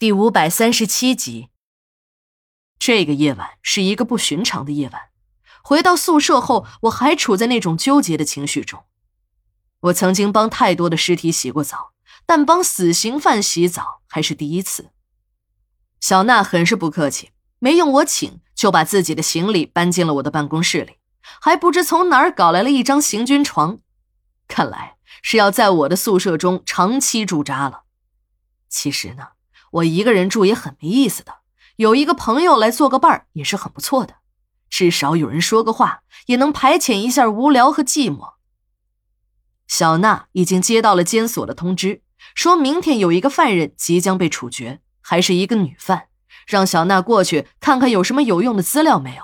第五百三十七集。这个夜晚是一个不寻常的夜晚。回到宿舍后，我还处在那种纠结的情绪中。我曾经帮太多的尸体洗过澡，但帮死刑犯洗澡还是第一次。小娜很是不客气，没用我请，就把自己的行李搬进了我的办公室里，还不知从哪儿搞来了一张行军床，看来是要在我的宿舍中长期驻扎了。其实呢。我一个人住也很没意思的，有一个朋友来做个伴儿也是很不错的，至少有人说个话，也能排遣一下无聊和寂寞。小娜已经接到了监所的通知，说明天有一个犯人即将被处决，还是一个女犯，让小娜过去看看有什么有用的资料没有。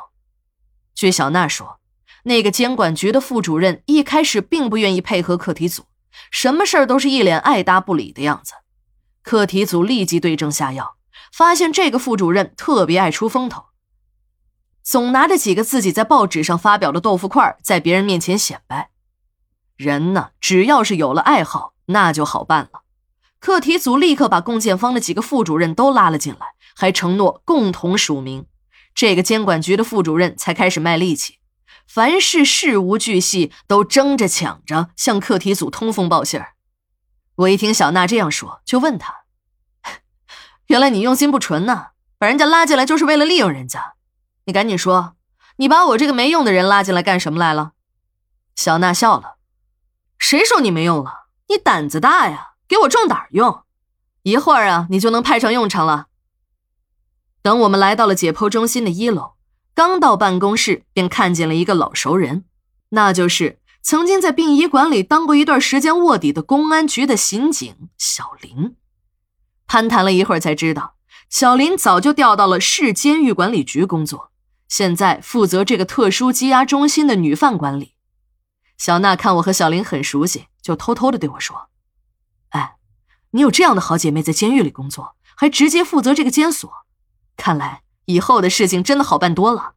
据小娜说，那个监管局的副主任一开始并不愿意配合课题组，什么事儿都是一脸爱答不理的样子。课题组立即对症下药，发现这个副主任特别爱出风头，总拿着几个自己在报纸上发表的豆腐块在别人面前显摆。人呢，只要是有了爱好，那就好办了。课题组立刻把共建方的几个副主任都拉了进来，还承诺共同署名。这个监管局的副主任才开始卖力气，凡是事无巨细都争着抢着向课题组通风报信儿。我一听小娜这样说，就问她：“原来你用心不纯呢，把人家拉进来就是为了利用人家。你赶紧说，你把我这个没用的人拉进来干什么来了？”小娜笑了：“谁说你没用了？你胆子大呀，给我壮胆用，一会儿啊，你就能派上用场了。”等我们来到了解剖中心的一楼，刚到办公室，便看见了一个老熟人，那就是。曾经在殡仪馆里当过一段时间卧底的公安局的刑警小林，攀谈了一会儿才知道，小林早就调到了市监狱管理局工作，现在负责这个特殊羁押中心的女犯管理。小娜看我和小林很熟悉，就偷偷的对我说：“哎，你有这样的好姐妹在监狱里工作，还直接负责这个监所，看来以后的事情真的好办多了。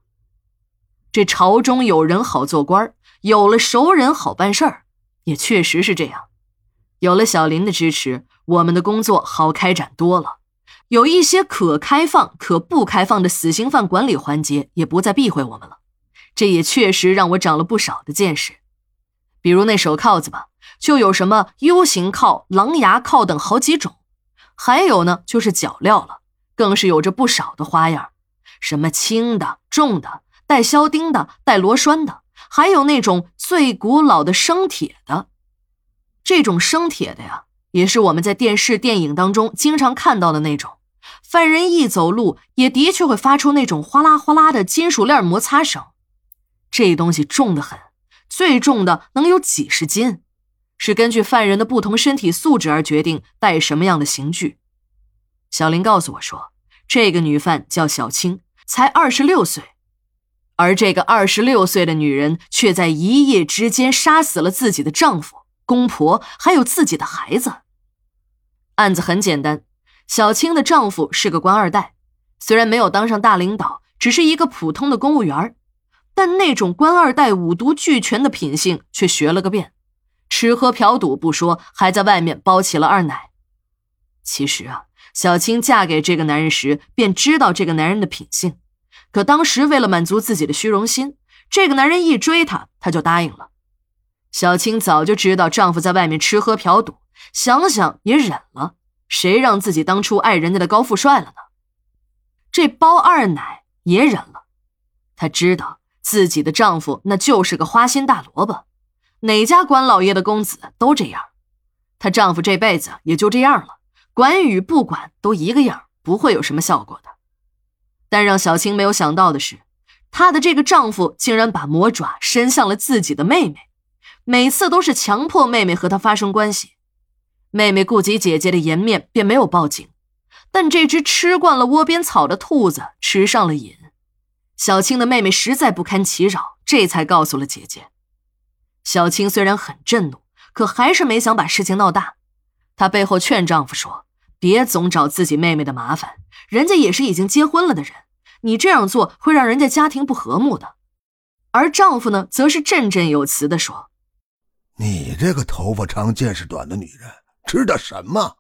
这朝中有人好做官有了熟人好办事儿，也确实是这样。有了小林的支持，我们的工作好开展多了。有一些可开放、可不开放的死刑犯管理环节，也不再避讳我们了。这也确实让我长了不少的见识。比如那手铐子吧，就有什么 U 型铐、狼牙铐等好几种。还有呢，就是脚镣了，更是有着不少的花样，什么轻的、重的，带销钉的，带螺栓的。还有那种最古老的生铁的，这种生铁的呀，也是我们在电视、电影当中经常看到的那种。犯人一走路，也的确会发出那种哗啦哗啦的金属链摩擦声。这东西重得很，最重的能有几十斤，是根据犯人的不同身体素质而决定带什么样的刑具。小林告诉我说，这个女犯叫小青，才二十六岁。而这个二十六岁的女人，却在一夜之间杀死了自己的丈夫、公婆，还有自己的孩子。案子很简单，小青的丈夫是个官二代，虽然没有当上大领导，只是一个普通的公务员，但那种官二代五毒俱全的品性却学了个遍，吃喝嫖赌不说，还在外面包起了二奶。其实啊，小青嫁给这个男人时，便知道这个男人的品性。可当时为了满足自己的虚荣心，这个男人一追她，她就答应了。小青早就知道丈夫在外面吃喝嫖赌，想想也忍了。谁让自己当初爱人家的高富帅了呢？这包二奶也忍了。她知道自己的丈夫那就是个花心大萝卜，哪家官老爷的公子都这样。她丈夫这辈子也就这样了，管与不管都一个样，不会有什么效果的。但让小青没有想到的是，她的这个丈夫竟然把魔爪伸向了自己的妹妹，每次都是强迫妹妹和他发生关系。妹妹顾及姐姐的颜面，便没有报警。但这只吃惯了窝边草的兔子吃上了瘾，小青的妹妹实在不堪其扰，这才告诉了姐姐。小青虽然很震怒，可还是没想把事情闹大。她背后劝丈夫说：“别总找自己妹妹的麻烦。”人家也是已经结婚了的人，你这样做会让人家家庭不和睦的。而丈夫呢，则是振振有词的说：“你这个头发长见识短的女人，知道什么？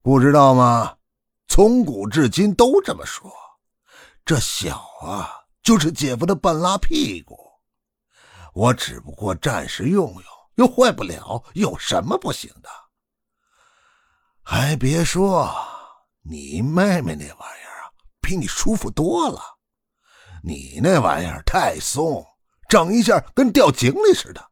不知道吗？从古至今都这么说。这小啊，就是姐夫的半拉屁股。我只不过暂时用用，又坏不了，有什么不行的？还别说，你妹妹那玩意儿啊，比你舒服多了。你那玩意儿太松，整一下跟掉井里似的。